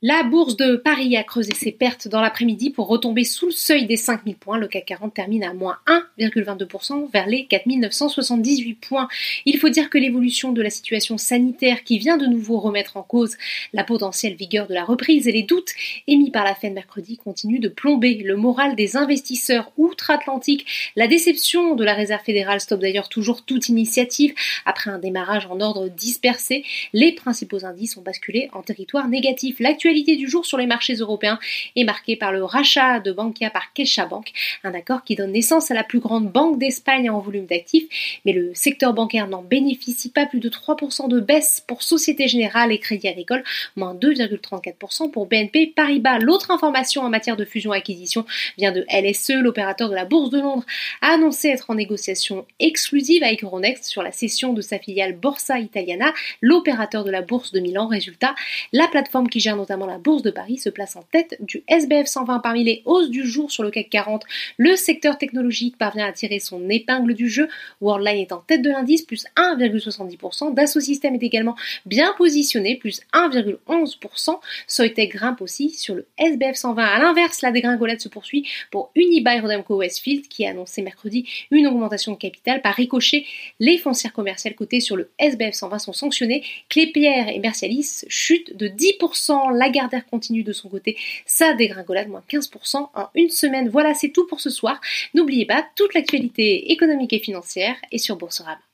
La bourse de Paris a creusé ses pertes dans l'après-midi pour retomber sous le seuil des 5000 points. Le CAC 40 termine à moins 1,22% vers les 4978 points. Il faut dire que l'évolution de la situation sanitaire qui vient de nouveau remettre en cause la potentielle vigueur de la reprise et les doutes émis par la Fed mercredi continuent de plomber le moral des investisseurs outre-Atlantique. La déception de la Réserve fédérale stoppe d'ailleurs toujours toute initiative. Après un démarrage en ordre dispersé, les principaux indices ont basculé en territoire négatif l'actualité du jour sur les marchés européens est marquée par le rachat de Bankia par CaixaBank, un accord qui donne naissance à la plus grande banque d'Espagne en volume d'actifs, mais le secteur bancaire n'en bénéficie pas plus de 3% de baisse pour Société Générale et Crédit Agricole, moins 2,34% pour BNP Paribas. L'autre information en matière de fusion-acquisition vient de LSE, l'opérateur de la Bourse de Londres a annoncé être en négociation exclusive avec Euronext sur la cession de sa filiale Borsa Italiana, l'opérateur de la Bourse de Milan. Résultat, la plateforme qui gère notamment la Bourse de Paris, se place en tête du SBF 120 parmi les hausses du jour sur le CAC 40. Le secteur technologique parvient à tirer son épingle du jeu. Worldline est en tête de l'indice, plus 1,70%. Dassault Systèmes est également bien positionné, plus 1,11%. Soitec grimpe aussi sur le SBF 120. À l'inverse, la dégringolade se poursuit pour Unibail Rodamco Westfield qui a annoncé mercredi une augmentation de capital. Par ricochet, les foncières commerciales cotées sur le SBF 120 sont sanctionnées. Clépierre et Mercialis chutent de 10%. Lagardère continue de son côté sa dégringolade, moins 15% en une semaine. Voilà, c'est tout pour ce soir. N'oubliez pas, toute l'actualité économique et financière est sur Boursorama.